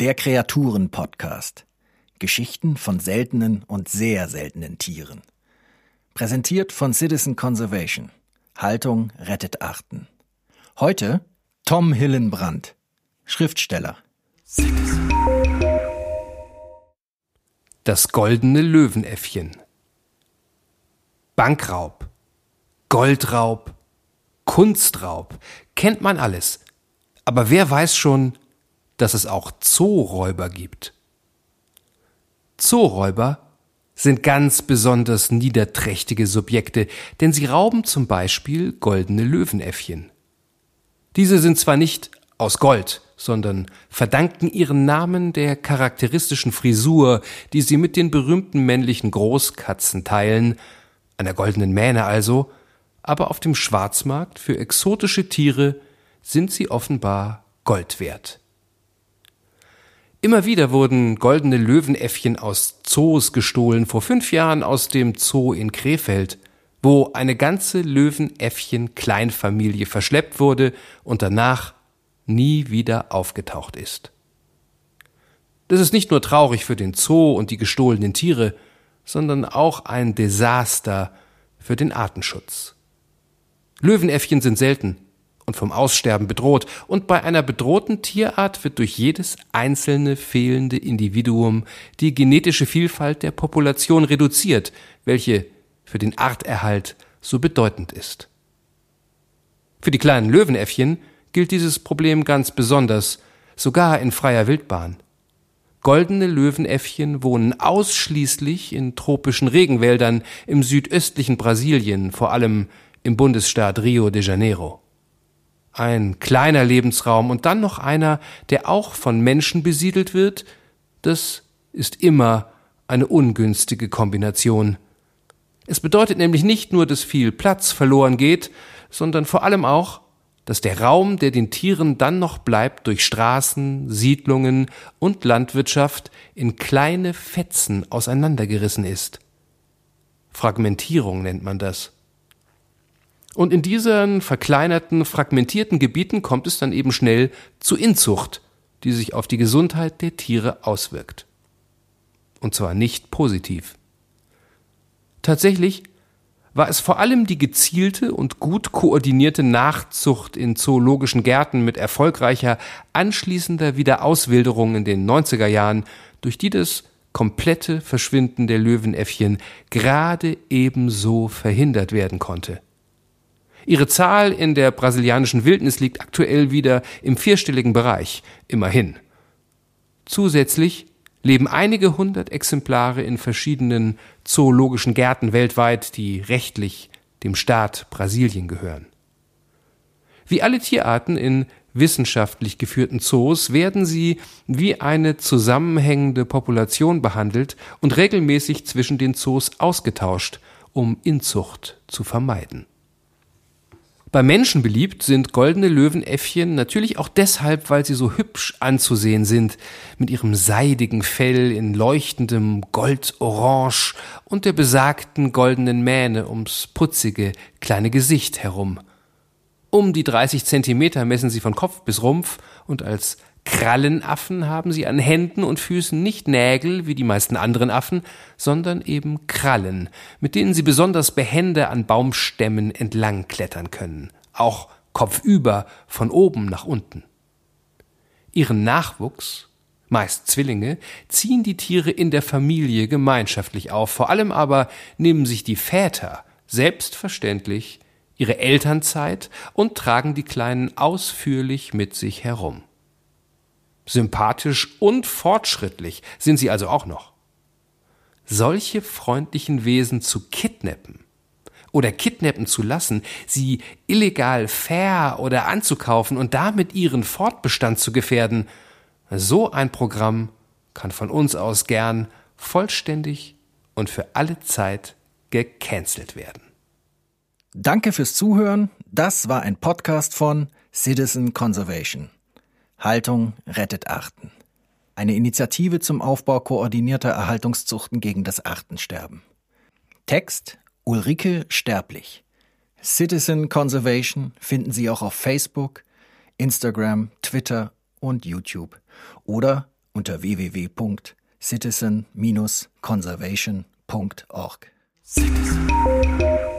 Der Kreaturen-Podcast. Geschichten von seltenen und sehr seltenen Tieren. Präsentiert von Citizen Conservation. Haltung rettet Arten. Heute Tom Hillenbrand, Schriftsteller. Das goldene Löwenäffchen. Bankraub, Goldraub, Kunstraub, kennt man alles. Aber wer weiß schon, dass es auch Zooräuber gibt. Zooräuber sind ganz besonders niederträchtige Subjekte, denn sie rauben zum Beispiel goldene Löwenäffchen. Diese sind zwar nicht aus Gold, sondern verdanken ihren Namen der charakteristischen Frisur, die sie mit den berühmten männlichen Großkatzen teilen, einer goldenen Mähne also, aber auf dem Schwarzmarkt für exotische Tiere sind sie offenbar Gold wert. Immer wieder wurden goldene Löwenäffchen aus Zoos gestohlen, vor fünf Jahren aus dem Zoo in Krefeld, wo eine ganze Löwenäffchen-Kleinfamilie verschleppt wurde und danach nie wieder aufgetaucht ist. Das ist nicht nur traurig für den Zoo und die gestohlenen Tiere, sondern auch ein Desaster für den Artenschutz. Löwenäffchen sind selten, und vom Aussterben bedroht, und bei einer bedrohten Tierart wird durch jedes einzelne fehlende Individuum die genetische Vielfalt der Population reduziert, welche für den Arterhalt so bedeutend ist. Für die kleinen Löwenäffchen gilt dieses Problem ganz besonders, sogar in freier Wildbahn. Goldene Löwenäffchen wohnen ausschließlich in tropischen Regenwäldern im südöstlichen Brasilien, vor allem im Bundesstaat Rio de Janeiro ein kleiner Lebensraum und dann noch einer, der auch von Menschen besiedelt wird, das ist immer eine ungünstige Kombination. Es bedeutet nämlich nicht nur, dass viel Platz verloren geht, sondern vor allem auch, dass der Raum, der den Tieren dann noch bleibt, durch Straßen, Siedlungen und Landwirtschaft in kleine Fetzen auseinandergerissen ist. Fragmentierung nennt man das. Und in diesen verkleinerten, fragmentierten Gebieten kommt es dann eben schnell zu Inzucht, die sich auf die Gesundheit der Tiere auswirkt. Und zwar nicht positiv. Tatsächlich war es vor allem die gezielte und gut koordinierte Nachzucht in zoologischen Gärten mit erfolgreicher anschließender Wiederauswilderung in den 90er Jahren, durch die das komplette Verschwinden der Löwenäffchen gerade ebenso verhindert werden konnte. Ihre Zahl in der brasilianischen Wildnis liegt aktuell wieder im vierstelligen Bereich, immerhin. Zusätzlich leben einige hundert Exemplare in verschiedenen zoologischen Gärten weltweit, die rechtlich dem Staat Brasilien gehören. Wie alle Tierarten in wissenschaftlich geführten Zoos werden sie wie eine zusammenhängende Population behandelt und regelmäßig zwischen den Zoos ausgetauscht, um Inzucht zu vermeiden. Bei Menschen beliebt sind goldene Löwenäffchen natürlich auch deshalb, weil sie so hübsch anzusehen sind, mit ihrem seidigen Fell in leuchtendem Goldorange und der besagten goldenen Mähne ums putzige kleine Gesicht herum. Um die 30 Zentimeter messen sie von Kopf bis Rumpf und als Krallenaffen haben sie an Händen und Füßen nicht Nägel wie die meisten anderen Affen, sondern eben Krallen, mit denen sie besonders behende an Baumstämmen entlang klettern können, auch kopfüber von oben nach unten. Ihren Nachwuchs, meist Zwillinge, ziehen die Tiere in der Familie gemeinschaftlich auf, vor allem aber nehmen sich die Väter selbstverständlich ihre Elternzeit und tragen die Kleinen ausführlich mit sich herum. Sympathisch und fortschrittlich sind sie also auch noch. Solche freundlichen Wesen zu kidnappen oder kidnappen zu lassen, sie illegal fair oder anzukaufen und damit ihren Fortbestand zu gefährden, so ein Programm kann von uns aus gern vollständig und für alle Zeit gecancelt werden. Danke fürs Zuhören. Das war ein Podcast von Citizen Conservation. Haltung rettet Arten. Eine Initiative zum Aufbau koordinierter Erhaltungszuchten gegen das Artensterben. Text Ulrike Sterblich. Citizen Conservation finden Sie auch auf Facebook, Instagram, Twitter und YouTube oder unter www.citizen-conservation.org. Citizen.